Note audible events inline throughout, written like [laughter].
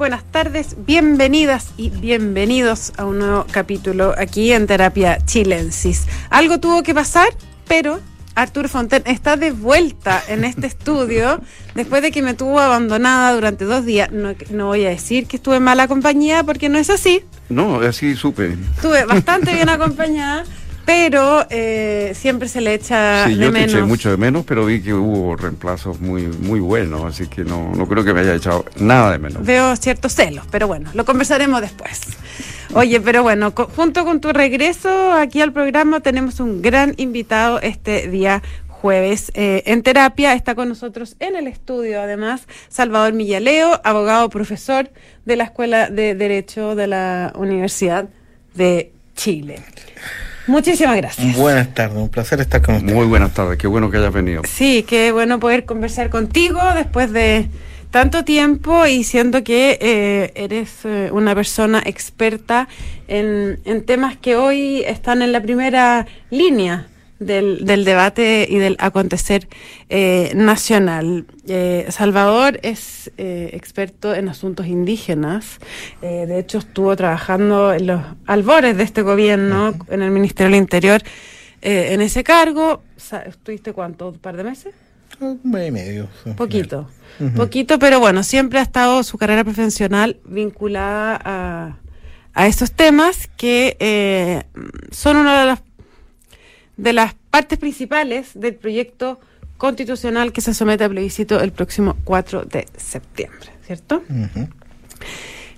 buenas tardes, bienvenidas y bienvenidos a un nuevo capítulo aquí en Terapia Chilensis. Algo tuvo que pasar, pero Arturo Fonten está de vuelta en este [laughs] estudio después de que me tuvo abandonada durante dos días. No, no voy a decir que estuve en mala compañía porque no es así. No, así supe. Estuve bastante bien acompañada pero eh, siempre se le echa sí, de yo menos. Te eché mucho de menos, pero vi que hubo reemplazos muy, muy buenos, así que no, no creo que me haya echado nada de menos. Veo ciertos celos, pero bueno, lo conversaremos después. Oye, pero bueno, co- junto con tu regreso aquí al programa tenemos un gran invitado este día jueves eh, en terapia. Está con nosotros en el estudio, además, Salvador Millaleo, abogado profesor de la Escuela de Derecho de la Universidad de Chile. Muchísimas gracias. Buenas tardes, un placer estar con usted. Muy buenas tardes, qué bueno que hayas venido. Sí, qué bueno poder conversar contigo después de tanto tiempo y siendo que eh, eres eh, una persona experta en, en temas que hoy están en la primera línea del, del debate y del acontecer eh, nacional. Eh, Salvador es eh, experto en asuntos indígenas. Eh, de hecho, estuvo trabajando en los albores de este gobierno, en el Ministerio del Interior, eh, en ese cargo. ¿Estuviste cuánto? ¿Un par de meses? Un mes y medio. Poquito. Poquito, pero bueno, siempre ha estado su carrera profesional vinculada a, a esos temas que eh, son una de las, de las partes principales del proyecto constitucional que se somete a plebiscito el próximo 4 de septiembre, ¿cierto?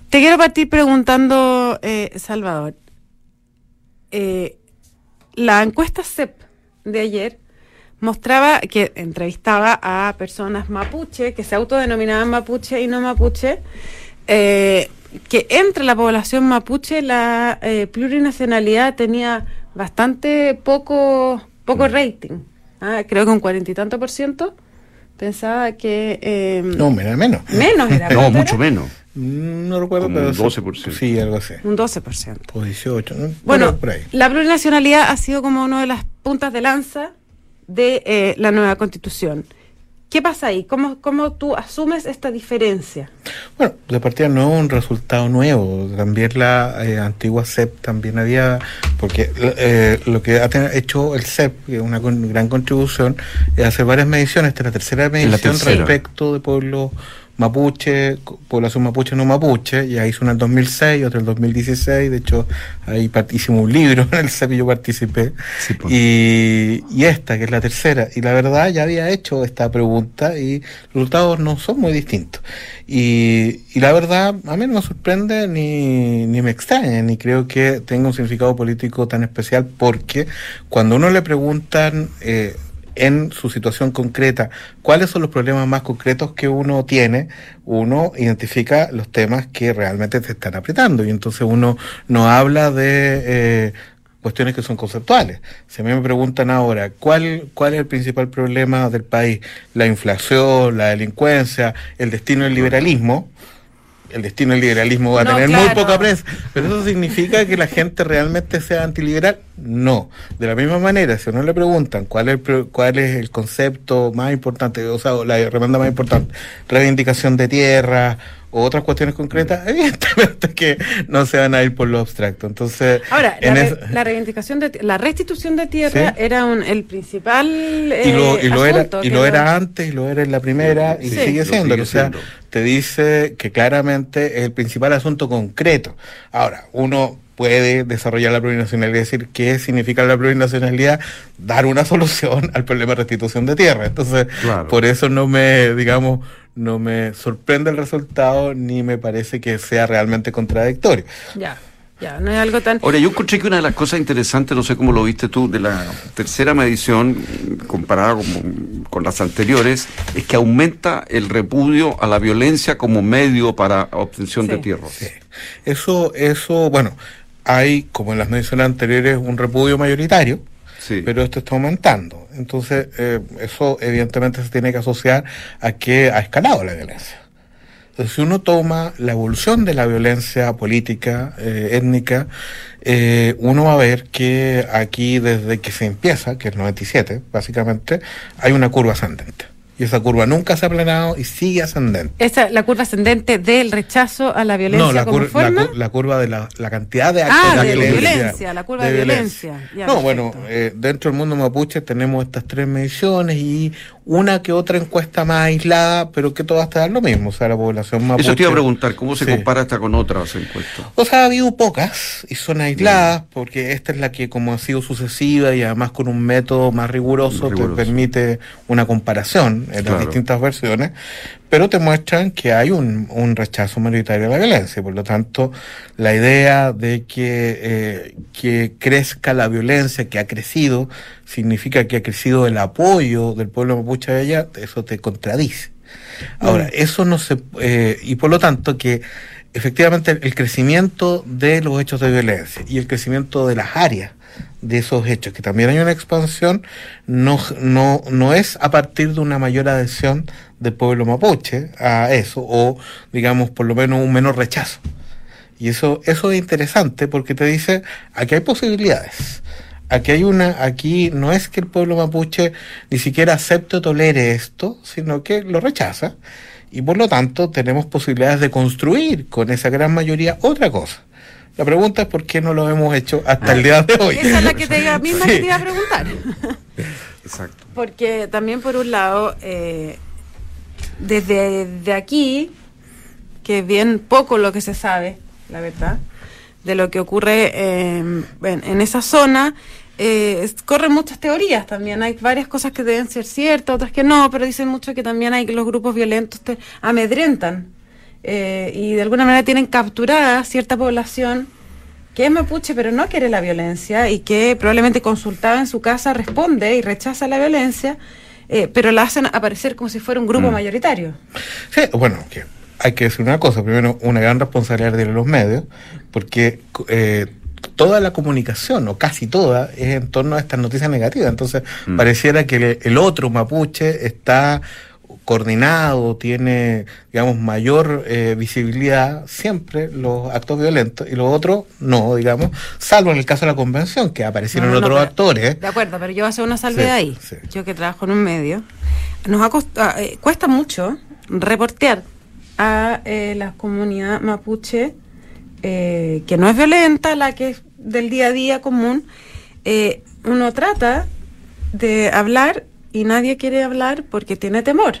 Te quiero partir preguntando, eh, Salvador. eh, la encuesta CEP de ayer mostraba que entrevistaba a personas mapuche, que se autodenominaban mapuche y no mapuche, eh, que entre la población mapuche la eh, plurinacionalidad tenía bastante poco, poco rating. Ah, creo que un cuarenta y tanto por ciento pensaba que... eh, No, menos, menos. menos era. No, ¿cuánto mucho era? menos. Mm, No recuerdo, Como pero. un sí. 12%. Sí, algo así. Un 12%. O 18, ¿no? Bueno, Por- por ahí. la plurinacionalidad ha sido como una de las puntas de lanza de eh, la nueva constitución. ¿Qué pasa ahí? ¿Cómo, ¿Cómo tú asumes esta diferencia? Bueno, de partida no es un resultado nuevo. También la eh, antigua CEP también había, porque eh, lo que ha hecho el CEP, que es una con- gran contribución, es hacer varias mediciones. Esta es la tercera medición tercera. respecto de pueblos mapuche, población mapuche no mapuche, ya hizo una en el 2006 y otra en el 2016, de hecho ahí hicimos un libro [laughs] en el CEP y yo participé, Sí, pues. y, y esta que es la tercera, y la verdad ya había hecho esta pregunta y los resultados no son muy distintos. Y, y la verdad a mí no me sorprende ni, ni me extraña, ni creo que tenga un significado político tan especial, porque cuando uno le preguntan... Eh, en su situación concreta, cuáles son los problemas más concretos que uno tiene, uno identifica los temas que realmente te están apretando y entonces uno no habla de eh, cuestiones que son conceptuales. Si a mí me preguntan ahora, ¿cuál, ¿cuál es el principal problema del país? La inflación, la delincuencia, el destino del liberalismo. El destino del liberalismo va a No, tener muy poca prensa. Pero eso significa que la gente realmente sea antiliberal. No. De la misma manera, si a uno le preguntan cuál es el, pro- cuál es el concepto más importante, o sea, la demanda más importante, reivindicación de tierra o otras cuestiones concretas, [laughs] evidentemente que no se van a ir por lo abstracto. Entonces, Ahora, la, re- es- la reivindicación de la restitución de tierra Sí. era un, el principal y lo, eh, y lo era asunto y lo era antes y lo era en la primera y Sí. sigue siendo sigue o sea siendo. te dice que claramente es el principal asunto concreto ahora uno puede desarrollar la plurinacionalidad y decir qué significa la plurinacionalidad dar una [laughs] solución al problema de restitución de tierra entonces Claro. por eso no me digamos no me sorprende el resultado ni me parece que sea realmente contradictorio Ya, ya, no es algo tan... Ahora, yo encontré que una de las cosas interesantes, no sé cómo lo viste tú, de la tercera medición, comparada con, con las anteriores, es que aumenta el repudio a la violencia como medio para obtención de Sí. tierras. Sí. Eso, eso, bueno, hay, como en las mediciones anteriores, un repudio mayoritario, Sí. pero esto está aumentando. Entonces, eh, eso evidentemente se tiene que asociar a que ha escalado la violencia. Entonces, si uno toma la evolución de la violencia política, eh, étnica, eh, uno va a ver que aquí, desde que se empieza, que es el 97, básicamente, hay una curva ascendente. Y esa curva nunca se ha aplanado y sigue ascendente. Esa, la curva ascendente del rechazo a la violencia no, la, como cur- forma. la, la curva de la, la cantidad de actos Ah, de, de violencia. violencia, la curva de violencia. Ya, no, bueno, perfecto. eh, dentro del mundo mapuche tenemos estas tres mediciones y una que otra encuesta más aislada, pero que todas te dan lo mismo. O sea, la población mapuche. Eso te iba a preguntar, ¿cómo se Sí. compara esta con otras encuestas? O sea, ha habido pocas y son aisladas porque esta es la que como ha sido sucesiva y además con un método más riguroso, Riguroso. te permite una comparación en Claro. las distintas versiones, pero te muestran que hay un, un rechazo mayoritario a la violencia. Por lo tanto, la idea de que, eh, que crezca la violencia, que ha crecido, significa que ha crecido el apoyo del pueblo mapuche de allá, eso te contradice. Ahora, Mm. eso no se... eh, y por lo tanto que efectivamente el, crecimiento de los hechos de violencia y el crecimiento de las áreas de esos hechos, que también hay una expansión, no, no, no es a partir de una mayor adhesión del pueblo mapuche a eso, o digamos por lo menos un menor rechazo. Y eso, eso es interesante porque te dice, aquí hay posibilidades. Aquí hay una, aquí no es que el pueblo mapuche ni siquiera acepte o tolere esto, sino que lo rechaza. Y por lo tanto tenemos posibilidades de construir con esa gran mayoría otra cosa. La pregunta es por qué no lo hemos hecho hasta el día de hoy. Esa es la que te iba, misma que te iba a preguntar. [laughs] Exacto. Porque también por un lado, eh, desde de aquí, que es bien poco lo que se sabe, la verdad, de lo que ocurre eh, en, en esa zona, eh, corren muchas teorías también. Hay varias cosas que deben ser ciertas, otras que no, pero dicen mucho que también hay que los grupos violentos te amedrentan eh, y de alguna manera tienen capturada cierta población que es mapuche pero no quiere la violencia y que probablemente consultada en su casa responde y rechaza la violencia, eh, pero la hacen aparecer como si fuera un grupo Mm. mayoritario. Sí, bueno, que hay que decir una cosa. Primero, una gran responsabilidad de los medios, porque eh, toda la comunicación, o casi toda, es en torno a estas noticias negativas. Entonces, Mm. pareciera que el, el otro mapuche está coordinado, tiene, digamos, mayor eh, visibilidad siempre los actos violentos y los otros no, digamos, salvo en el caso de la convención, que aparecieron No, no, no, otros pero- actores. De acuerdo, pero yo voy a hacer una salvedad Sí, ahí. sí. Yo que trabajo en un medio, nos ha cost- ah, eh, cuesta mucho reportear a eh, la comunidad mapuche eh, que no es violenta, la que es del día a día común. Eh, uno trata de hablar y nadie quiere hablar porque tiene temor.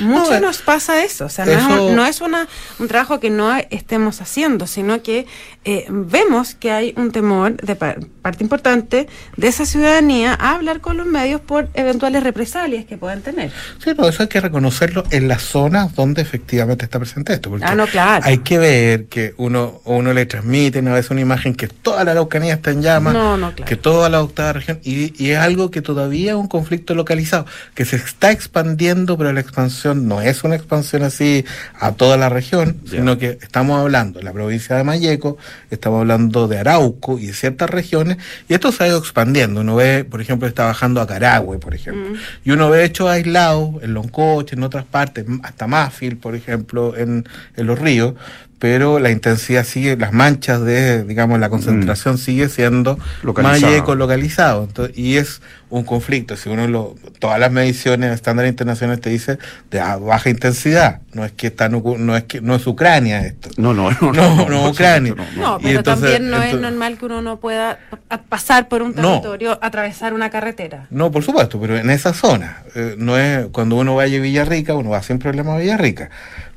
Mucho No, nos pasa eso, o sea, no es, un, no es una, un trabajo que no estemos haciendo, sino que eh, vemos que hay un temor de pa- parte importante de esa ciudadanía a hablar con los medios por eventuales represalias que puedan tener. Sí, no, eso hay que reconocerlo en las zonas donde efectivamente está presente esto. Porque Ah, no, claro. Hay que ver que uno, uno le transmiten a veces una imagen que toda la Araucanía está en llamas, No, no, claro. que toda la octava región, y, y es algo que todavía es un conflicto localizado, que se está expandiendo, pero la expansión no es una expansión así a toda la región, sino que estamos hablando de la provincia de Mayeco, estamos hablando de Arauco y de ciertas regiones, y esto se ha ido expandiendo. Uno ve, por ejemplo, está bajando a Carahue, por ejemplo, y uno ve hechos aislados en Loncoche, en otras partes, hasta Mafil, por ejemplo, en, en los ríos, pero la intensidad sigue, las manchas de, digamos, la concentración sigue siendo Localizada. Mayeco localizado. Entonces, y es un conflicto. Si uno lo, todas las mediciones estándares internacionales te dice de a- baja intensidad. No es que están, ocu- no es que no es Ucrania esto. No, no, no. No, Ucrania. No, pero entonces- también no es normal que uno no pueda pa- pasar por un No. territorio, atravesar una carretera. No, por supuesto, pero en esa zona. eh, no es cuando uno vaya a Villarrica, uno va sin problema a Villarrica.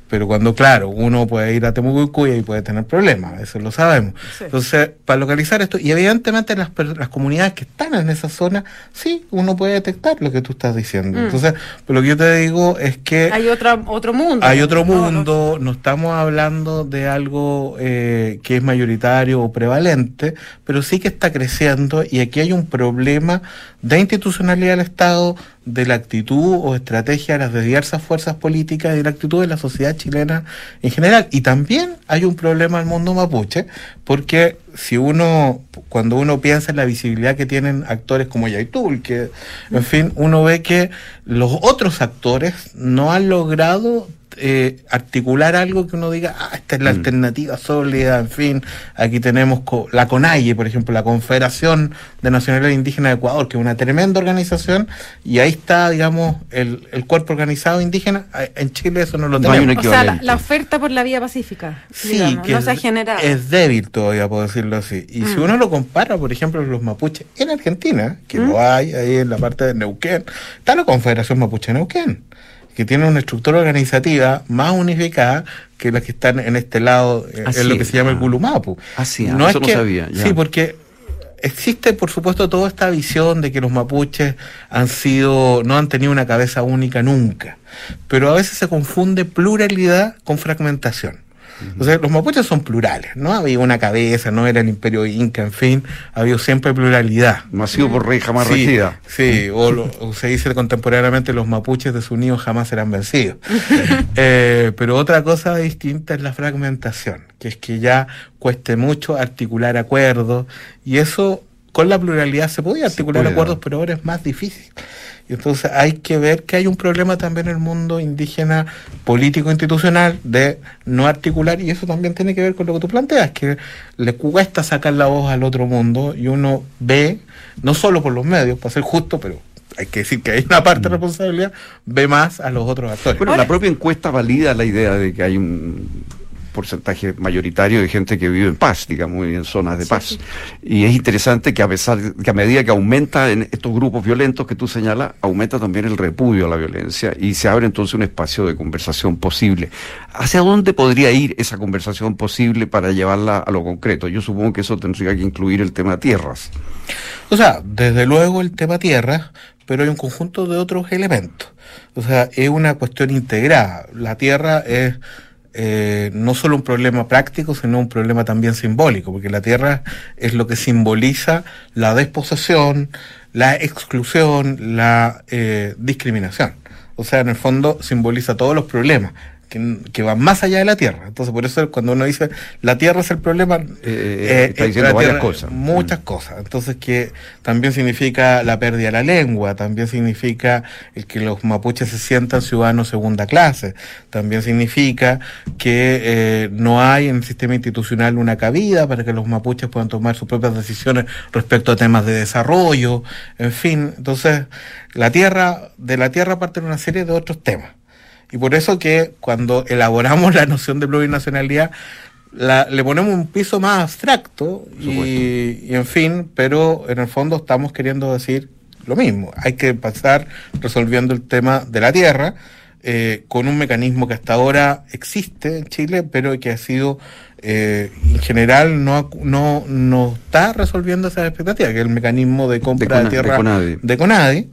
Pero cuando, claro, uno puede ir a Temucuicuya y puede tener problemas, eso lo sabemos. Sí. Entonces, para localizar esto, y evidentemente las, las comunidades que están en esa zona, sí, uno puede detectar lo que tú estás diciendo. Mm. Entonces, pero lo que yo te digo es que Hay otra, otro mundo. hay otro no- mundo, no estamos hablando de algo eh, que es mayoritario o prevalente, pero sí que está creciendo y aquí hay un problema de institucionalidad del Estado, de la actitud o estrategia de las diversas fuerzas políticas y de la actitud de la sociedad chilena en general. Y también hay un problema en el mundo mapuche, porque si uno, cuando uno piensa en la visibilidad que tienen actores como Yaitul, que, en fin, uno ve que los otros actores no han logrado eh, articular algo que uno diga, ah, esta es la mm. alternativa sólida, en fin, aquí tenemos la CONAIE, por ejemplo, la Confederación de Nacionalidad Indígena de Ecuador, que es una tremenda organización, y ahí está, digamos, el, cuerpo organizado indígena, en Chile eso no lo tenemos. o sea, la, oferta por la vía pacífica, sí, que no es, se ha generado. Es débil todavía, por decirlo así. Y si mm. uno lo compara, por ejemplo, los mapuches en Argentina, que lo mm. hay ahí en la parte de Neuquén, está la Confederación Mapuche Neuquén que tiene una estructura organizativa más unificada que las que están en este lado, eh, en lo que se llama el Gulumapu. Así, ah, no eso es no sabía. Sí, porque existe, por supuesto, toda esta visión de que los mapuches han sido, no han tenido una cabeza única nunca, pero a veces se confunde pluralidad con fragmentación. O sea, los mapuches son plurales, ¿no? Había una cabeza, no era el imperio inca, en fin, había siempre pluralidad. Masivo por rey jamás sí, Sí, o, se dice contemporáneamente los mapuches de desunidos jamás serán vencidos. [laughs] Eh, pero otra cosa distinta es la fragmentación, que es que ya cueste mucho articular acuerdos, y eso con la pluralidad se podía articular acuerdos, pero ahora es más difícil. Y entonces hay que ver que hay un problema también en el mundo indígena político institucional de no articular y eso también tiene que ver con lo que tú planteas, que le cuesta sacar la voz al otro mundo y uno ve, no solo por los medios, para ser justo, pero hay que decir que hay una parte de mm. responsabilidad, ve más a los otros actores. Bueno, la propia encuesta valida la idea de que hay un porcentaje mayoritario de gente que vive en paz, digamos, en zonas de paz. Y es interesante que a pesar que a medida que aumenta en estos grupos violentos que tú señalas, aumenta también el repudio a la violencia y se abre entonces un espacio de conversación posible. ¿Hacia dónde podría ir esa conversación posible para llevarla a lo concreto? Yo supongo que eso tendría que incluir el tema tierras. O sea, desde luego el tema tierras, pero hay un conjunto de otros elementos. O sea, es una cuestión integrada. La tierra es eh, no solo un problema práctico, sino un problema también simbólico, porque la tierra es lo que simboliza la desposesión, la exclusión, la eh, discriminación. O sea, en el fondo simboliza todos los problemas que, que, van más allá de la Tierra. Entonces, por eso cuando uno dice la Tierra es el problema, eh, eh está diciendo varias cosas. Muchas mm. cosas. Entonces, que también significa la pérdida de la lengua, también significa el que los mapuches se sientan ciudadanos segunda clase, también significa que eh, no hay en el sistema institucional una cabida para que los mapuches puedan tomar sus propias decisiones respecto a temas de desarrollo, en fin. Entonces, la Tierra, de la Tierra parten una serie de otros temas. Y por eso que cuando elaboramos la noción de plurinacionalidad, la, le ponemos un piso más abstracto y, en fin, pero en el fondo estamos queriendo decir lo mismo. Hay que pasar resolviendo el tema de la tierra eh, con un mecanismo que hasta ahora existe en Chile, pero que ha sido eh, en general no, no, no está resolviendo esa expectativa, que es el mecanismo de compra de, tierra de Conadi.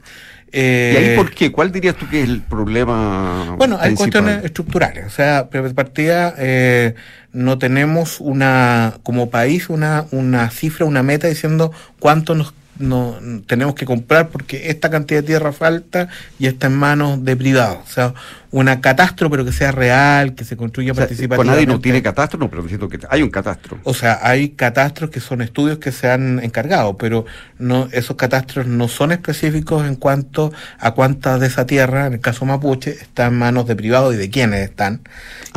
Eh, ¿Y ahí por qué? ¿Cuál dirías tú que es el problema? Bueno, hay cuestiones estructurales. O sea, partida eh, no tenemos una, como país, una, una cifra, una meta diciendo cuánto nos no tenemos que comprar porque esta cantidad de tierra falta y está en manos de privados. O sea, una catastro, pero que sea real, que se construya o participativamente. nadie no tiene catastro, no, pero diciendo que hay un catastro. O sea, hay catastros que son estudios que se han encargado, pero no esos catastros no son específicos en cuanto a cuántas de esa tierra, en el caso mapuche, está en manos de privados y de quiénes están.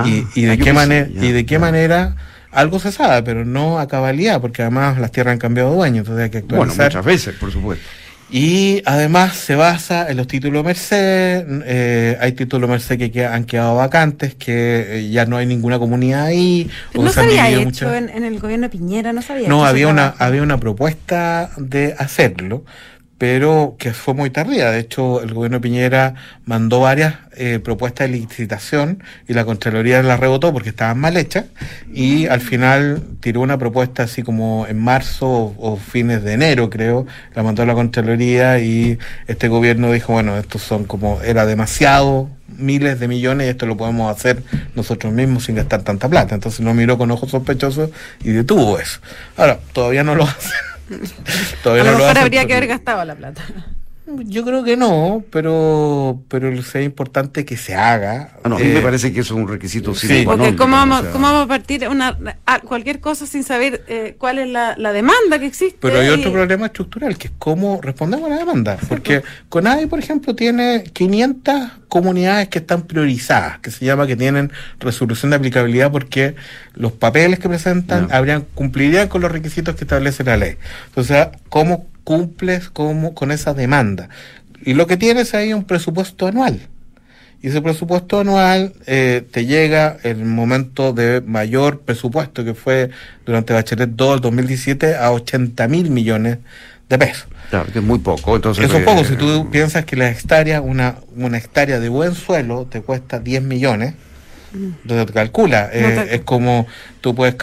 y, ah, de qué manera, y de qué manera algo se sabe, pero no a cabalidad, porque además las tierras han cambiado de dueño, entonces hay que actualizar. Bueno, muchas veces, por supuesto. Y además se basa en los títulos Merced, eh, hay títulos Merced que, han quedado vacantes, que eh, ya no hay ninguna comunidad ahí. no se había hecho en, en, el gobierno de Piñera, no sabía. No, había una, había una propuesta de hacerlo, pero que fue muy tardía. De hecho, el gobierno Piñera mandó varias eh, propuestas de licitación y la Contraloría la rebotó porque estaban mal hechas y al final tiró una propuesta así como en marzo o, fines de enero, creo, la mandó la Contraloría y este gobierno dijo, bueno, estos son como, era demasiado, miles de millones y esto lo podemos hacer nosotros mismos sin gastar tanta plata. Entonces lo miró con ojos sospechosos y detuvo eso. Ahora, todavía no lo [laughs] hace Todavía [laughs] a lo mejor habría que haber gastado la plata. Yo creo que no, pero pero es importante que se haga. Ah, no, a mí me eh, parece que eso es un requisito sí, porque ¿cómo vamos, ¿cómo vamos a partir una, cualquier cosa sin saber eh, cuál es la, demanda que existe? Pero hay otro problema estructural, que es cómo respondemos a la demanda. Porque CONADI, por ejemplo, tiene 500 comunidades que están priorizadas, que se llama que tienen resolución de aplicabilidad porque los papeles que presentan habrían cumplirían con los requisitos que establece la ley. Entonces, ¿cómo cumples como, con esa demanda. Y lo que tienes ahí es un presupuesto anual. Y ese presupuesto anual eh, te llega el momento de mayor presupuesto que fue durante Bachelet 2 del 2017 a 80 mil millones de pesos. Claro, que es muy poco. Entonces, Eso es poco. si tú piensas que la hectárea, una, una hectárea de buen suelo te cuesta 10 millones, calcula. Eh, es como tú puedes,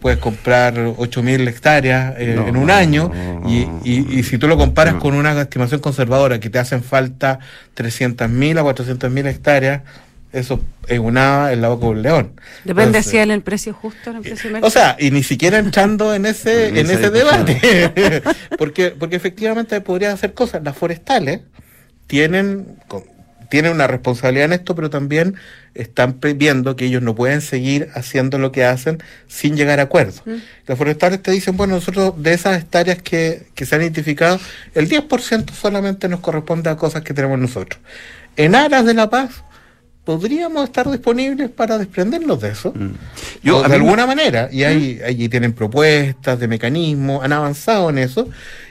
puedes comprar 8.000 hectáreas eh, en un año y, y, si tú lo comparas con una estimación conservadora que te hacen falta 300.000 a 400.000 hectáreas, eso es una en la boca de un león. Depende si en el precio justo, en el precio O sea, y ni siquiera entrando en ese, [laughs] en ese debate. [laughs] porque, porque efectivamente podría hacer cosas. Las forestales tienen, tienen una responsabilidad en esto, pero también están viendo que ellos no pueden seguir haciendo lo que hacen sin llegar a acuerdos. Mm. Los forestales te dicen, bueno, nosotros de esas hectáreas que, que se han identificado, el 10% solamente nos corresponde a cosas que tenemos nosotros. En aras de la paz, podríamos estar disponibles para desprendernos de eso. Mm. Yo, de alguna manera. Y ahí, allí tienen propuestas de mecanismos, han avanzado en eso.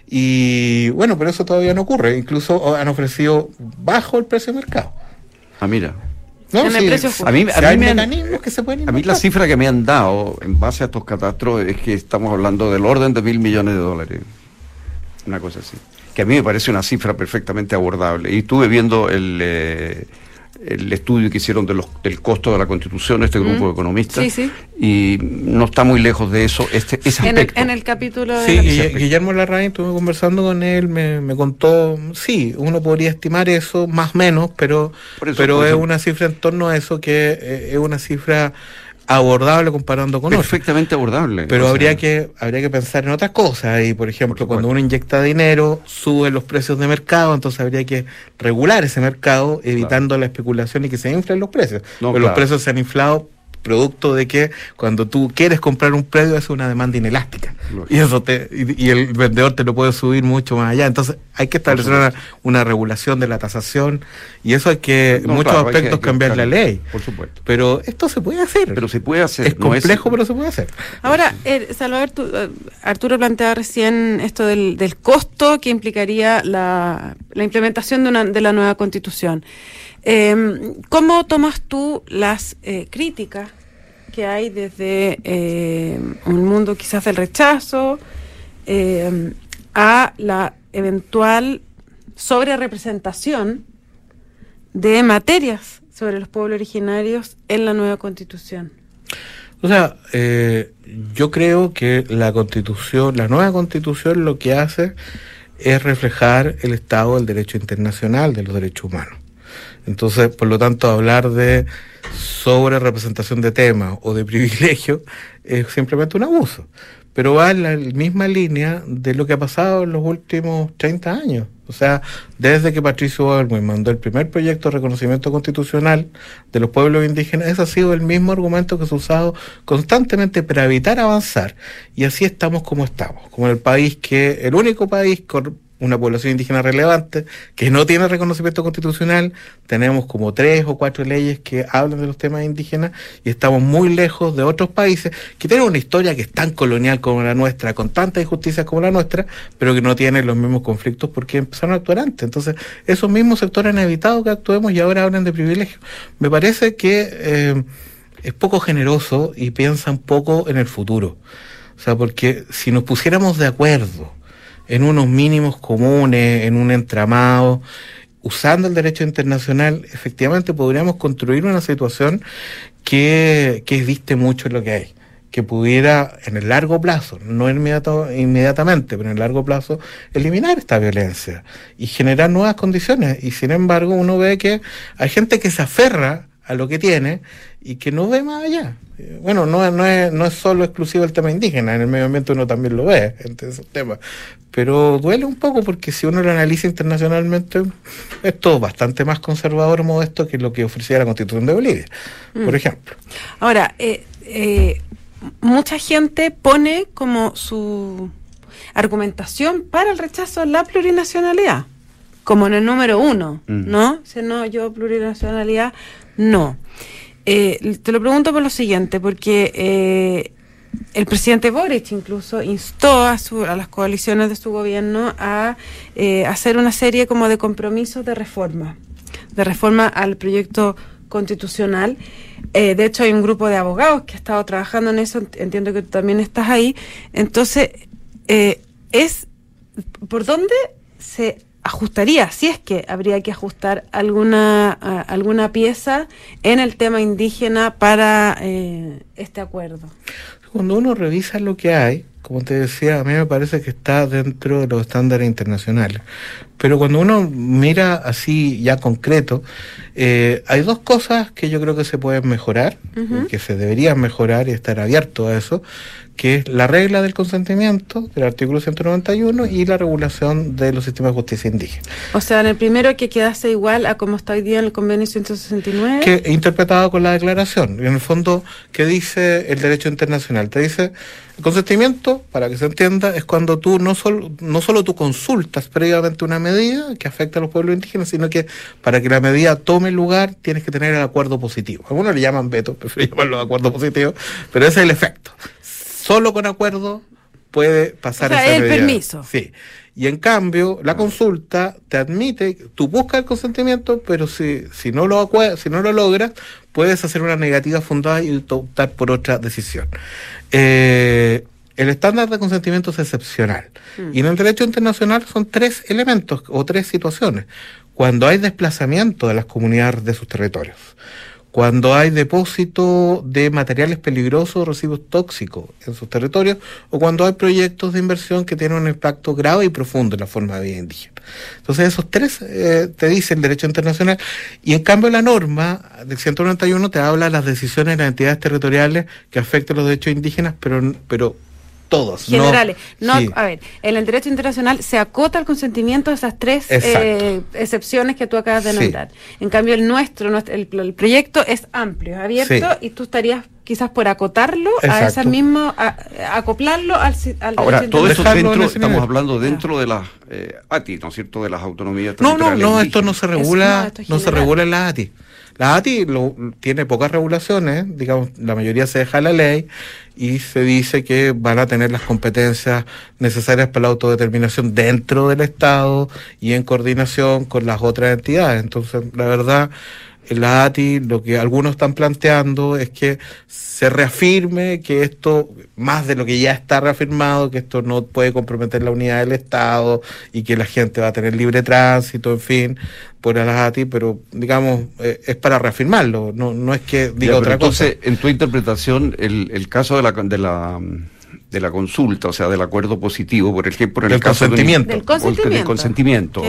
Y bueno, pero eso todavía no ocurre. Incluso han ofrecido bajo el precio de mercado. Ah, mira. No, a mí, a mí, que se pueden a mí la cifra que me han dado en base a estos catastros es que estamos hablando del orden de mil millones de dólares. Una cosa así. Que a mí me parece una cifra perfectamente abordable. Y estuve viendo el, eh, el estudio que hicieron de los, del costo de la constitución, este grupo de economistas, y no está muy lejos de eso, este, ese aspecto. En el, capítulo de... Sí, Guillermo Larraín, estuve conversando con él, me, me, contó, sí, uno podría estimar eso, más o menos, pero, pero es una cifra en torno a eso que eh, es una cifra abordable comparando con Perfectamente abordable. Pero habría que habría que pensar en otras cosas. Y por ejemplo, cuando uno inyecta dinero, suben los precios de mercado, entonces habría que regular ese mercado, evitando la especulación y que se inflen los precios. No, los precios se han inflado producto de que cuando tú quieres comprar un predio es una demanda inelástica. Y eso te y, el vendedor te lo puede subir mucho más allá. Entonces hay que establecer una, regulación de la tasación y eso hay que en muchos aspectos cambiar la ley. Por supuesto. Pero esto se puede hacer. Pero se puede hacer es complejo pero se puede hacer. Ahora eh, Salvador eh, Arturo planteaba recién esto del, del costo que implicaría la, la implementación de, una, de la nueva constitución eh, ¿Cómo tomas tú las eh, críticas que hay desde eh, un mundo quizás del rechazo em, a la eventual sobre representación de materias sobre los pueblos originarios en la nueva constitución? O sea, eh, yo creo que la constitución, la nueva constitución lo que hace es reflejar el estado del derecho internacional de los derechos humanos. Entonces, por lo tanto, hablar de sobre representación de temas o de [laughs] privilegio es simplemente un abuso. Pero va en la misma línea de lo que ha pasado en los últimos 30 años. O sea, desde que Patricio Olmos mandó el primer proyecto de reconocimiento constitucional de los pueblos indígenas, ese ha sido el mismo argumento que se ha usado constantemente para evitar avanzar. Y así estamos como estamos, como el país que, el único país una población indígena relevante, que no tiene reconocimiento constitucional, tenemos como tres o cuatro leyes que hablan de los temas indígenas y estamos muy lejos de otros países que tienen una historia que es tan colonial como la nuestra, con tantas injusticias como la nuestra, pero que no tienen los mismos conflictos porque empezaron a actuar antes. Entonces, esos mismos sectores han evitado que actuemos y ahora hablan de privilegios. Me parece que eh, es poco generoso y piensan poco en el futuro. O sea, porque si nos pusiéramos de acuerdo, en unos mínimos comunes, en un entramado, usando el derecho internacional, efectivamente podríamos construir una situación que, que viste mucho en lo que hay que pudiera en el largo plazo, no inmediato, inmediatamente, pero en el largo plazo, eliminar esta violencia y generar nuevas condiciones. Y sin embargo, uno ve que hay gente que se aferra a lo que tiene y que no ve más allá. Bueno, no, no, es, no es solo exclusivo el tema indígena, en el medio ambiente uno también lo ve, entre esos temas. Pero duele un poco porque si uno lo analiza internacionalmente, es todo bastante más conservador, modesto que lo que ofrecía la Constitución de Bolivia, por mm. ejemplo. Ahora, eh, eh, mucha gente pone como su argumentación para el rechazo a la plurinacionalidad como en el número uno, mm. ¿no? Si no, yo plurinacionalidad, no. Eh, te lo pregunto por lo siguiente, porque eh, el presidente Boric incluso instó a, a, las coaliciones de su gobierno a eh, hacer una serie como de compromisos de reforma, de reforma al proyecto constitucional. de hecho, hay un grupo de abogados que ha estado trabajando en eso, entiendo que tú también estás ahí. Entonces, es por dónde se ajustaría, si es que habría que ajustar alguna, alguna pieza en el tema indígena para eh, este acuerdo. Cuando uno revisa lo que hay, como te decía, a mí me parece que está dentro de los estándares internacionales. Pero cuando uno mira así ya concreto, eh, hay dos cosas que yo creo que se pueden mejorar, que se deberían mejorar y estar abierto a eso, que es la regla del consentimiento del artículo 191 y la regulación de los sistemas de justicia indígena. O sea, en el primero que quedase igual a como está hoy día en el convenio 169. Que interpretado con la declaración. En el fondo, ¿qué dice el derecho internacional? Te dice, el consentimiento, para que se entienda, es cuando tú no solo, no solo tú consultas previamente una medida que afecta a los pueblos indígenas, sino que para que la medida tome lugar tienes que tener el acuerdo positivo. Algunos le llaman veto, [laughs] prefiero llamarlo acuerdo positivo, pero ese es el efecto solo con acuerdo puede pasar o sea, el permiso. Sí. Y en cambio, la consulta te admite, tú buscas el consentimiento, pero si, si, no, lo, si no lo logras, puedes hacer una negativa fundada y optar por otra decisión. Eh, el estándar de consentimiento es excepcional. Mm. Y en el derecho internacional son tres elementos o tres situaciones. Cuando hay desplazamiento de las comunidades de sus territorios cuando hay depósito de materiales peligrosos, residuos tóxicos en sus territorios, o cuando hay proyectos de inversión que tienen un impacto grave y profundo en la forma de vida indígena. Entonces, esos tres eh, te dice el derecho internacional, y en cambio la norma del 191 te habla de las decisiones de las entidades territoriales que afecten los derechos indígenas, pero, pero todos. Generales. No, A ver, en el derecho internacional se acota el consentimiento a esas tres eh, excepciones que tú acabas de nombrar. En cambio, el nuestro, el, proyecto es amplio, abierto, y tú estarías quizás por acotarlo a esa misma, acoplarlo al, al Ahora, todo eso dentro, estamos hablando dentro de las eh, ATI, ¿no es cierto?, de las autonomías No, no, no, esto no se regula, no, se regula en las ATI. La ATI lo, tiene pocas regulaciones, digamos, la mayoría se deja la ley y se dice que van a tener las competencias necesarias para la autodeterminación dentro del Estado y en coordinación con las otras entidades. Entonces, la verdad, la ATI lo que algunos están planteando es que se reafirme que esto, más de lo que ya está reafirmado, que esto no puede comprometer la unidad del Estado y que la gente va a tener libre tránsito, en fin, por la ATI, pero digamos, eh, es para reafirmarlo, no, no es que diga otra entonces, cosa. en tu interpretación, el, el caso de la, de la de la consulta, o sea, del acuerdo positivo, por ejemplo, en el, caso consentimiento. del consentimiento. Del consentimiento.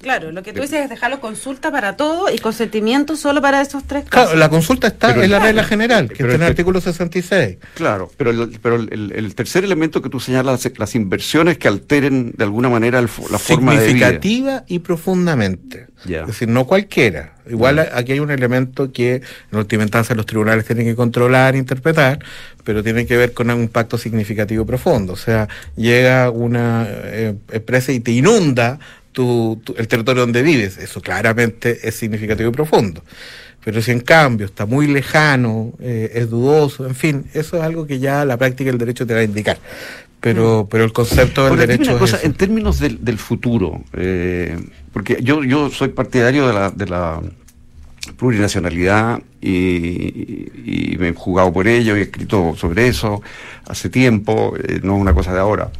Claro, lo que tú dices es dejarlo consulta para todo y consentimiento solo para esos tres casos. Claro, la consulta está en la regla general, que está en el artículo 66. Claro, pero, el, pero el, tercer elemento que tú señalas, las inversiones que alteren de alguna manera la forma de vida. Significativa y profundamente. Es decir, no cualquiera. Igual aquí hay un elemento que en última instancia los tribunales tienen que controlar, interpretar, pero tiene que ver con un impacto significativo profundo. O sea, llega una eh, empresa y te inunda el territorio donde vives. Eso claramente es significativo y profundo. Pero si en cambio está muy lejano, eh, es dudoso, en fin, eso es algo que ya la práctica del derecho te va a indicar. Pero, mm. pero el concepto del derecho. cosa, en términos del, del futuro, eh, porque yo, yo soy partidario de la, de la plurinacionalidad y, me he jugado por ello y he escrito sobre eso hace tiempo, eh, no es una cosa de ahora.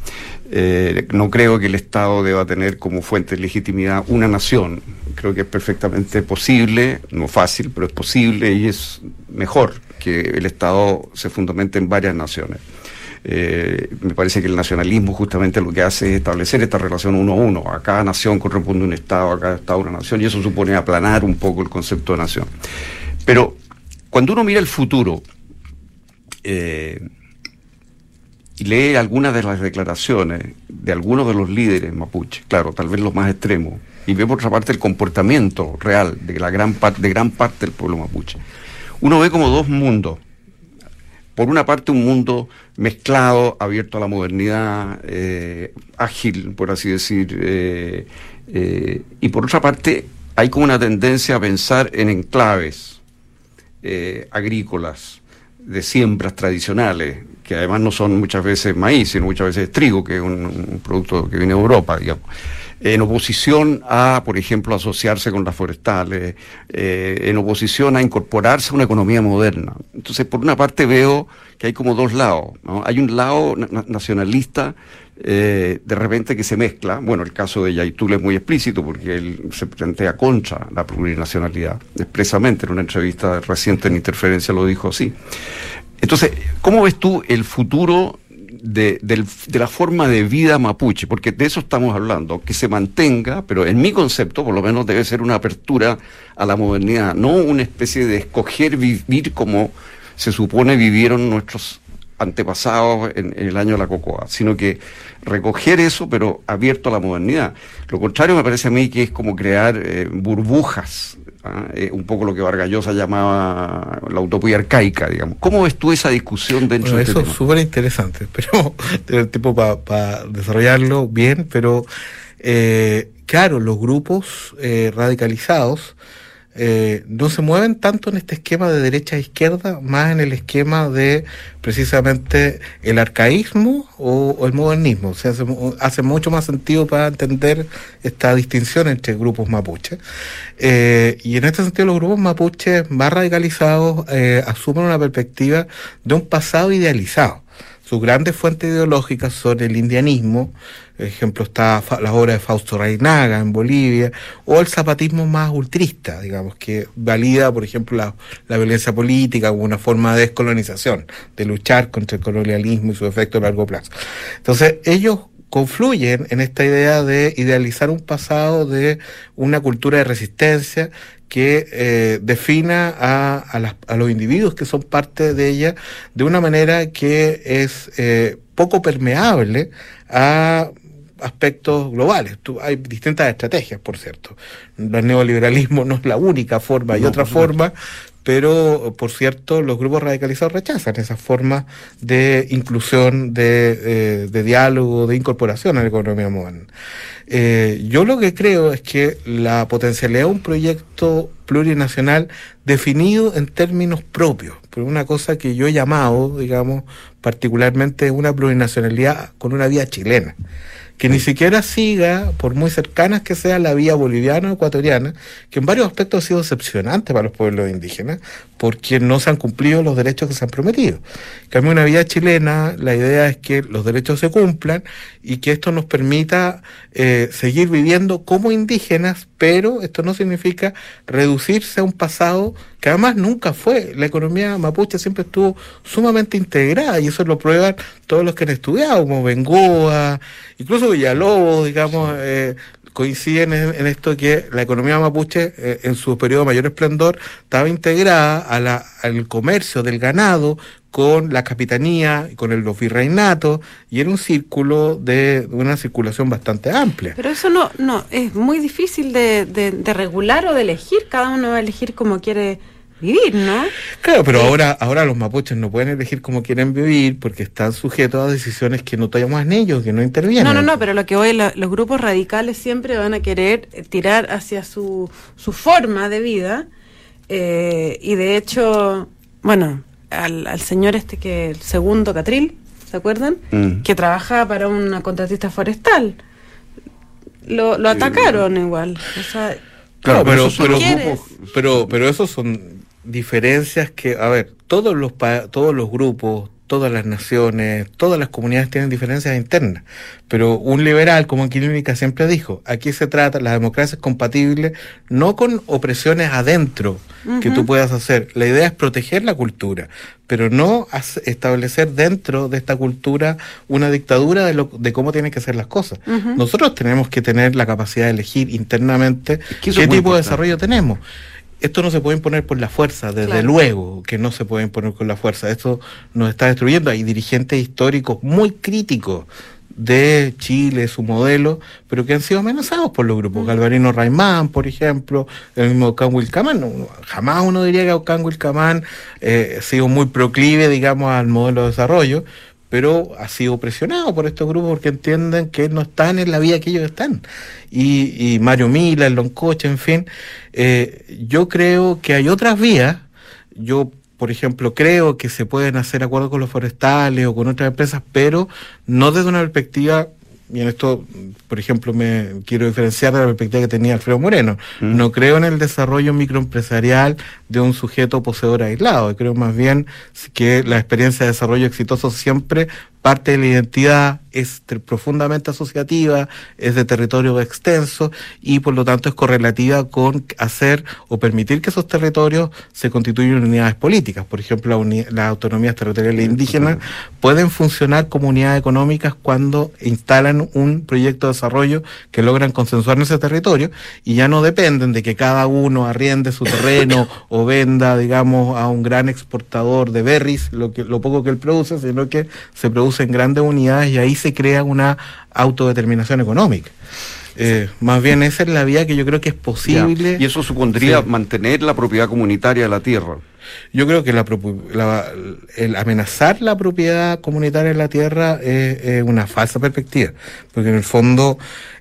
Eh, no creo que el Estado deba tener como fuente de legitimidad una nación. Creo que es perfectamente posible, no fácil, pero es posible y es mejor que el Estado se fundamente en varias naciones. Eh, me parece que el nacionalismo justamente lo que hace es establecer esta relación uno a uno. A cada nación corresponde un Estado, a cada Estado una nación, y eso supone aplanar un poco el concepto de nación. Pero cuando uno mira el futuro eh, y lee algunas de las declaraciones de algunos de los líderes mapuche, claro, tal vez los más extremos, y ve por otra parte el comportamiento real de la gran de gran parte del pueblo mapuche. Uno ve como dos mundos. Por una parte un mundo mezclado, abierto a la modernidad, eh, ágil, por así decir, eh, eh, y por otra parte hay como una tendencia a pensar en enclaves agrícolas, de siembras tradicionales, que además no son muchas veces maíz, sino muchas veces trigo, que es un producto que viene de Europa, digamos en oposición a, por ejemplo, asociarse con las forestales, eh, en oposición a incorporarse a una economía moderna. Entonces, por una parte veo que hay como dos lados. Hay un lado nacionalista eh, de repente que se mezcla. Bueno, el caso de Yaitul es muy explícito porque él se plantea contra la plurinacionalidad, expresamente en una entrevista reciente en Interferencia lo dijo así. Entonces, ¿cómo ves tú el futuro de, la forma de vida mapuche, porque de eso estamos hablando, que se mantenga, pero en mi concepto por lo menos debe ser una apertura a la modernidad, no una especie de escoger vivir como se supone vivieron nuestros antepasados en, el año de la cocoa, sino que recoger eso, pero abierto a la modernidad. Lo contrario me parece a mí que es como crear eh, burbujas. Eh, un poco lo que Vargallosa llamaba la utopía arcaica, digamos. ¿Cómo ves tú esa discusión dentro de este Eso es súper interesante, [laughs] pero el tiempo para desarrollarlo bien, pero eh, claro, los grupos eh, radicalizados eh, no se mueven tanto en este esquema de derecha a izquierda, más en el esquema de precisamente el arcaísmo o, el modernismo. O sea, hace, mucho más sentido para entender esta distinción entre grupos mapuches. Eh, y en este sentido, los grupos mapuches más radicalizados eh, asumen una perspectiva de un pasado idealizado. Sus grandes fuentes ideológicas son el indianismo, ejemplo está la obra de Fausto Reinaga en Bolivia, o el zapatismo más ultrista, digamos, que valida, por ejemplo, la, la, violencia política como una forma de descolonización, de luchar contra el colonialismo y su efecto a largo plazo. Entonces, ellos confluyen en esta idea de idealizar un pasado de una cultura de resistencia que eh, defina a, a, los individuos que son parte de ella de una manera que es eh, poco permeable a aspectos globales. hay distintas estrategias, por cierto. El neoliberalismo no es la única forma, hay otra forma, pero por cierto los grupos radicalizados rechazan esas formas de inclusión, de, eh, de diálogo, de incorporación a la economía moderna. Eh, yo lo que creo es que la potencialidad de un proyecto plurinacional definido en términos propios, por una cosa que yo he llamado, digamos, particularmente una plurinacionalidad con una vía chilena que ni siquiera siga, por muy cercanas que sea la vía boliviana o ecuatoriana, que en varios aspectos ha sido decepcionante para los pueblos indígenas, porque no se han cumplido los derechos que se han prometido. En cambio, una vía chilena, la idea es que los derechos se cumplan y que esto nos permita eh, seguir viviendo como indígenas, pero esto no significa reducirse a un pasado que además nunca fue. La economía mapuche siempre estuvo sumamente integrada y eso lo prueban todos los que han estudiado, como Bengoa, incluso Villalobos, digamos, eh, coinciden en, esto que la economía mapuche eh, en su periodo de mayor esplendor estaba integrada a la, al comercio del ganado con la capitanía, con el, los virreinatos, y era un círculo de una circulación bastante amplia. Pero eso no, no es muy difícil de, de regular o de elegir, cada uno va a elegir como quiere vivir, ¿no? Claro, pero ahora, ahora los mapuches no pueden elegir cómo quieren vivir porque están sujetos a decisiones que no tomamos en ellos, que no intervienen. No, no, no, pero lo que hoy los grupos radicales siempre van a querer tirar hacia su, su forma de vida eh, y de hecho, bueno, al, al, señor este que, el segundo Catril, ¿se acuerdan? Mm. Que trabaja para una contratista forestal. Lo, lo atacaron igual. O sea, Claro, pero, pero, pero, pero, esos son diferencias que, a ver, todos los, todos los grupos, todas las naciones, todas las comunidades tienen diferencias internas. Pero un liberal, como en Clínica siempre dijo, aquí se trata, la democracia es compatible no con opresiones adentro que tú puedas hacer. La idea es proteger la cultura, pero no establecer dentro de esta cultura una dictadura de, lo, de cómo tienen que ser las cosas. Nosotros tenemos que tener la capacidad de elegir internamente qué tipo de desarrollo tenemos. Esto no se puede imponer por la fuerza, desde luego que no se puede imponer con la fuerza. Esto nos está destruyendo. Hay dirigentes históricos muy críticos de Chile, su modelo, pero que han sido amenazados por los grupos. Mm. Galvarino Raimán, por ejemplo, el mismo Ocán Wilcamán. jamás uno diría que Ocán Wilcamán eh, ha sido muy proclive, digamos, al modelo de desarrollo, pero ha sido presionado por estos grupos porque entienden que no están en la vía que ellos están. Y, Mario Mila, el Loncoche, en fin, eh, yo creo que hay otras vías. Yo por ejemplo, creo que se pueden hacer acuerdos con los forestales o con otras empresas, pero no desde una perspectiva y en esto, por ejemplo, me quiero diferenciar de la perspectiva que tenía Alfredo Moreno. Mm. No creo en el desarrollo microempresarial de un sujeto poseedor aislado. Creo más bien que la experiencia de desarrollo exitoso siempre parte de la identidad es profundamente asociativa, es de territorio extenso y por lo tanto es correlativa con hacer o permitir que esos territorios se constituyan unidades políticas. Por ejemplo, las autonomías territoriales indígenas pueden funcionar como unidades económicas cuando instalan un proyecto de desarrollo que logran consensuar en ese territorio y ya no dependen de que cada uno arriende su terreno [laughs] o venda, digamos, a un gran exportador de berries lo, que, lo poco que él produce, sino que se produce en grandes unidades y ahí se crea una autodeterminación económica. Eh, más bien esa es la vía que yo creo que es posible. Y eso supondría mantener la propiedad comunitaria de la tierra. Yo creo que el amenazar la propiedad comunitaria de la tierra es, una falsa perspectiva, porque en el fondo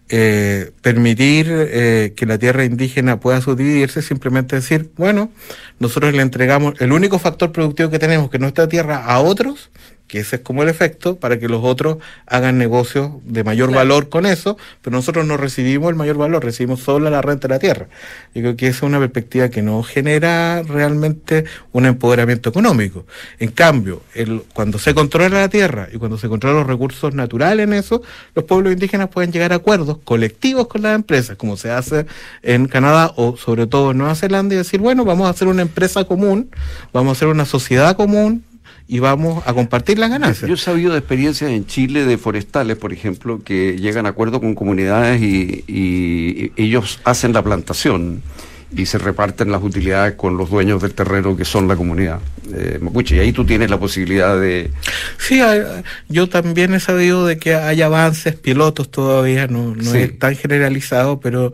eh, permitir eh, que la tierra indígena pueda subdividirse simplemente decir, bueno, nosotros le entregamos el único factor productivo que tenemos, que nuestra tierra, a otros, que ese es como el efecto, para que los otros hagan negocios de mayor valor con eso, pero nosotros no recibimos el mayor valor, recibimos solo la renta de la tierra. Yo creo que esa es una perspectiva que no genera realmente un empoderamiento económico. En cambio, el, cuando se controla la tierra y cuando se controlan los recursos naturales en eso, los pueblos indígenas pueden llegar a acuerdos colectivos con las empresas, como se hace en Canadá o sobre todo en Nueva Zelanda, y decir, bueno, vamos a hacer una empresa común, vamos a hacer una sociedad común, y vamos a compartir las ganancias. Yo he sabido de experiencias en Chile de forestales, por ejemplo, que llegan a acuerdo con comunidades y, ellos hacen la plantación y se reparten las utilidades con los dueños del terreno que son la comunidad eh, mapuche. Y ahí tú tienes la posibilidad de... Sí, yo también he sabido de que hay avances, pilotos todavía, no, no es tan generalizado, pero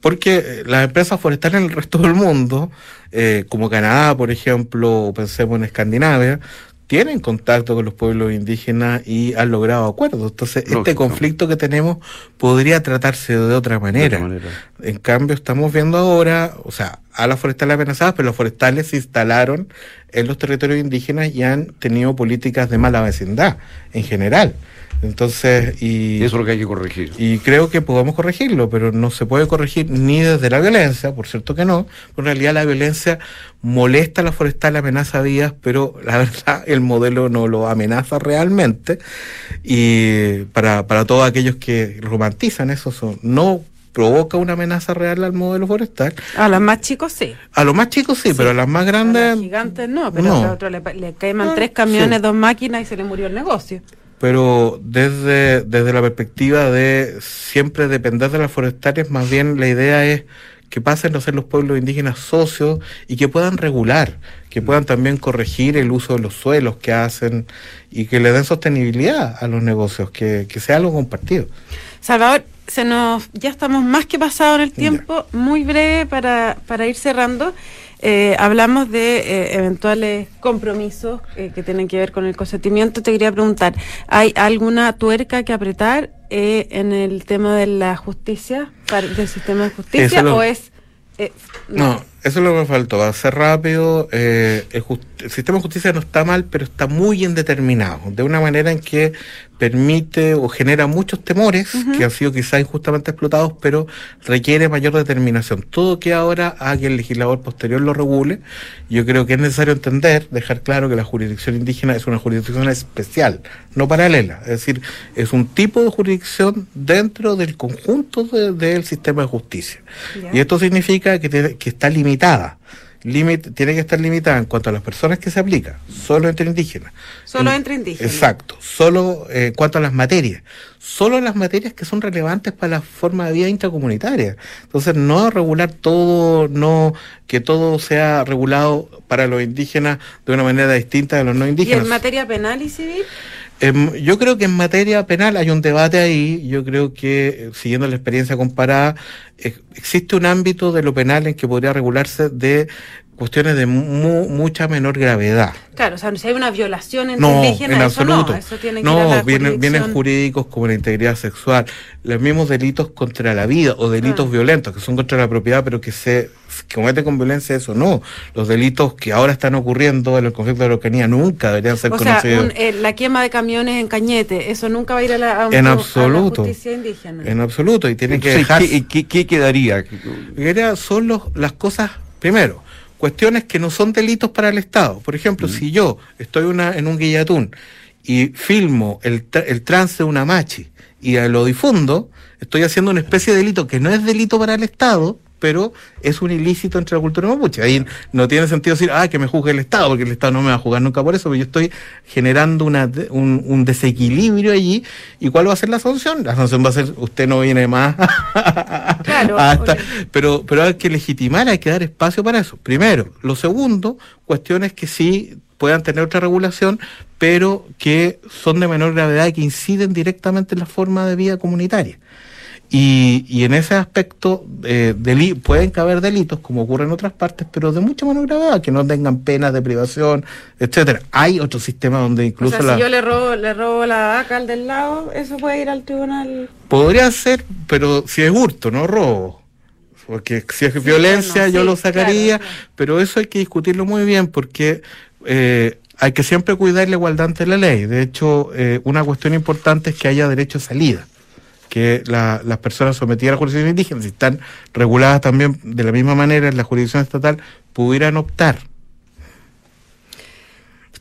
porque las empresas forestales en el resto del mundo, eh, como Canadá, por ejemplo, pensemos en Escandinavia, tienen contacto con los pueblos indígenas y han logrado acuerdos. Entonces, este conflicto que tenemos podría tratarse de otra manera. En cambio, estamos viendo ahora, o sea, a las forestales amenazadas, pero los forestales se instalaron en los territorios indígenas y han tenido políticas de mala vecindad en general. Entonces, y, eso es lo que hay que corregir. Y creo que podemos corregirlo, pero no se puede corregir ni desde la violencia, por cierto que no. En realidad la violencia molesta a la forestal, amenaza vías, pero la [laughs] verdad el modelo no lo amenaza realmente. Y para, para todos aquellos que romantizan eso, son, no provoca una amenaza real al modelo forestal. A los más chicos sí. A los más chicos sí, pero a las más grandes... A los gigantes no, pero a otro le, queman ah, tres camiones, dos máquinas y se le murió el negocio pero desde, desde la perspectiva de siempre depender de las forestales, más bien la idea es que pasen a ser los pueblos indígenas socios y que puedan regular, que puedan también corregir el uso de los suelos que hacen y que le den sostenibilidad a los negocios, que, sea algo compartido. Salvador, se nos ya estamos más que pasado en el tiempo, muy breve para, para ir cerrando. Eh, hablamos de eh, eventuales compromisos eh, que tienen que ver con el consentimiento. Te quería preguntar, ¿hay alguna tuerca que apretar en el tema de la justicia, del sistema de justicia, o es... no. Eso es lo que me faltó. Va a ser rápido. el, el, sistema de justicia no está mal, pero está muy indeterminado. De una manera en que permite o genera muchos temores que han sido quizás injustamente explotados, pero requiere mayor determinación. Todo que ahora a que el legislador posterior lo regule, yo creo que es necesario entender, dejar claro que la jurisdicción indígena es una jurisdicción especial, no paralela, es decir, es un tipo de jurisdicción dentro del conjunto del sistema de justicia. Y esto significa que, que está limitada limit, tiene que estar limitada en cuanto a las personas que se aplica, solo entre indígenas. Solo En- entre indígenas. Exacto, solo eh, en cuanto a las materias, solo las materias que son relevantes para la forma de vida intracomunitaria. Entonces, no regular todo, no que todo sea regulado para los indígenas de una manera distinta de los no ¿Y indígenas. en materia penal y civil? Em, yo creo que en materia penal hay un debate ahí. Yo creo que, eh, siguiendo la experiencia comparada, eh, existe un ámbito de lo penal en que podría regularse de cuestiones de mu- mucha menor gravedad. Claro, o sea, si hay una violación entre No, indígenas, en eso absoluto. no, eso tiene que ir a No, la vienen, jurídicos como la integridad sexual, los mismos delitos contra la vida o delitos Ah. violentos que son contra la propiedad, pero que se que cometen con violencia, eso no. Los delitos que ahora están ocurriendo en el conflicto de la Araucanía nunca deberían ser O sea, conocidos. un- eh, la quema de camiones en Cañete, eso nunca va a ir a la, a un- En a la absoluto. justicia indígena. En absoluto, y tienen que Entonces, dejar. ¿qué, qué- qué quedaría? Son los- las cosas, primero, cuestiones que no son delitos para el Estado. Por ejemplo, si yo estoy una, en un guillatún y filmo el, el trance de una machi y lo difundo, estoy haciendo una especie de delito que no es delito para el Estado, pero es un ilícito entre la cultura mapuche. Ahí no tiene sentido decir, ah, que me juzgue el Estado, porque el Estado no me va a juzgar nunca por eso, pero yo estoy generando una, un, un desequilibrio allí. ¿Y cuál va a ser la sanción? La sanción va a ser, usted no viene más [laughs] Claro, hasta- pero, pero hay que legitimar, hay que dar espacio para eso. Primero. Lo segundo, cuestiones que sí puedan tener otra regulación, pero que son de menor gravedad y que inciden directamente en la forma de vida comunitaria. Y, y en ese aspecto eh, deli- pueden caber delitos, como ocurre en otras partes, pero de mucha menor gravedad, que no tengan penas de privación, etcétera. Hay otro sistema donde O incluso sea, la... si yo le robo, le robo la vaca al del lado, eso puede ir al tribunal. Podría ser, pero si es hurto, no robo. Porque si es Sí, violencia, bueno, yo sí, lo sacaría, claro, claro. pero eso hay que discutirlo muy bien porque eh, hay que siempre cuidar la igualdad ante la ley. De hecho, eh, una cuestión importante es que haya derecho a salida. Que la- las personas sometidas a la jurisdicción indígena, si están reguladas también de la misma manera en la jurisdicción estatal, pudieran optar.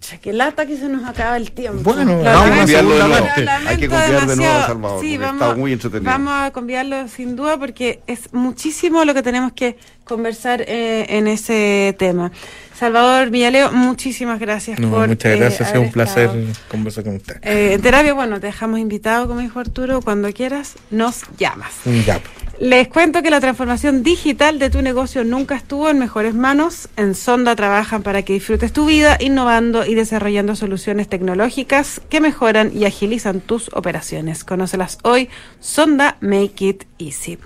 Pucha, qué lata que se nos acaba el tiempo. Bueno, La vamos a conviarlo de nuevo. Hay que conviar de nuevo a. Salvador, Sí, vamos, está muy entretenido. vamos a conviarlo sin duda porque es muchísimo lo que tenemos que conversar eh, en ese tema. Salvador Villaleo, muchísimas gracias No, por. muchas eh, gracias, ha sido haber un placer conversar con usted. Eh, en terapia, bueno, te dejamos invitado, como dijo Arturo, cuando quieras, nos llamas. Ya. Les cuento que la transformación digital de tu negocio nunca estuvo en mejores manos. En Sonda trabajan para que disfrutes tu vida, innovando y desarrollando soluciones tecnológicas que mejoran y agilizan tus operaciones. Conócelas hoy. Sonda Make It Easy.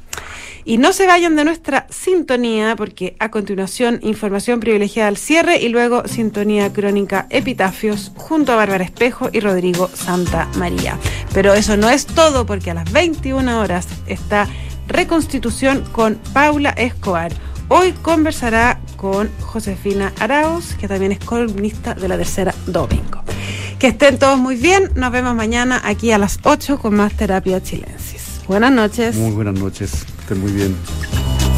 Y no se vayan de nuestra sintonía porque a continuación información privilegiada al cierre y luego sintonía crónica Epitafios junto a Bárbara Espejo y Rodrigo Santa María. Pero eso no es todo porque a las 21 horas está Reconstitución con Paula Escobar. Hoy conversará con Josefina Arauz, que también es columnista de la tercera domingo. Que estén todos muy bien. Nos vemos mañana aquí a las 8 con más terapia chilensis. Buenas noches. Muy buenas noches, estén muy bien.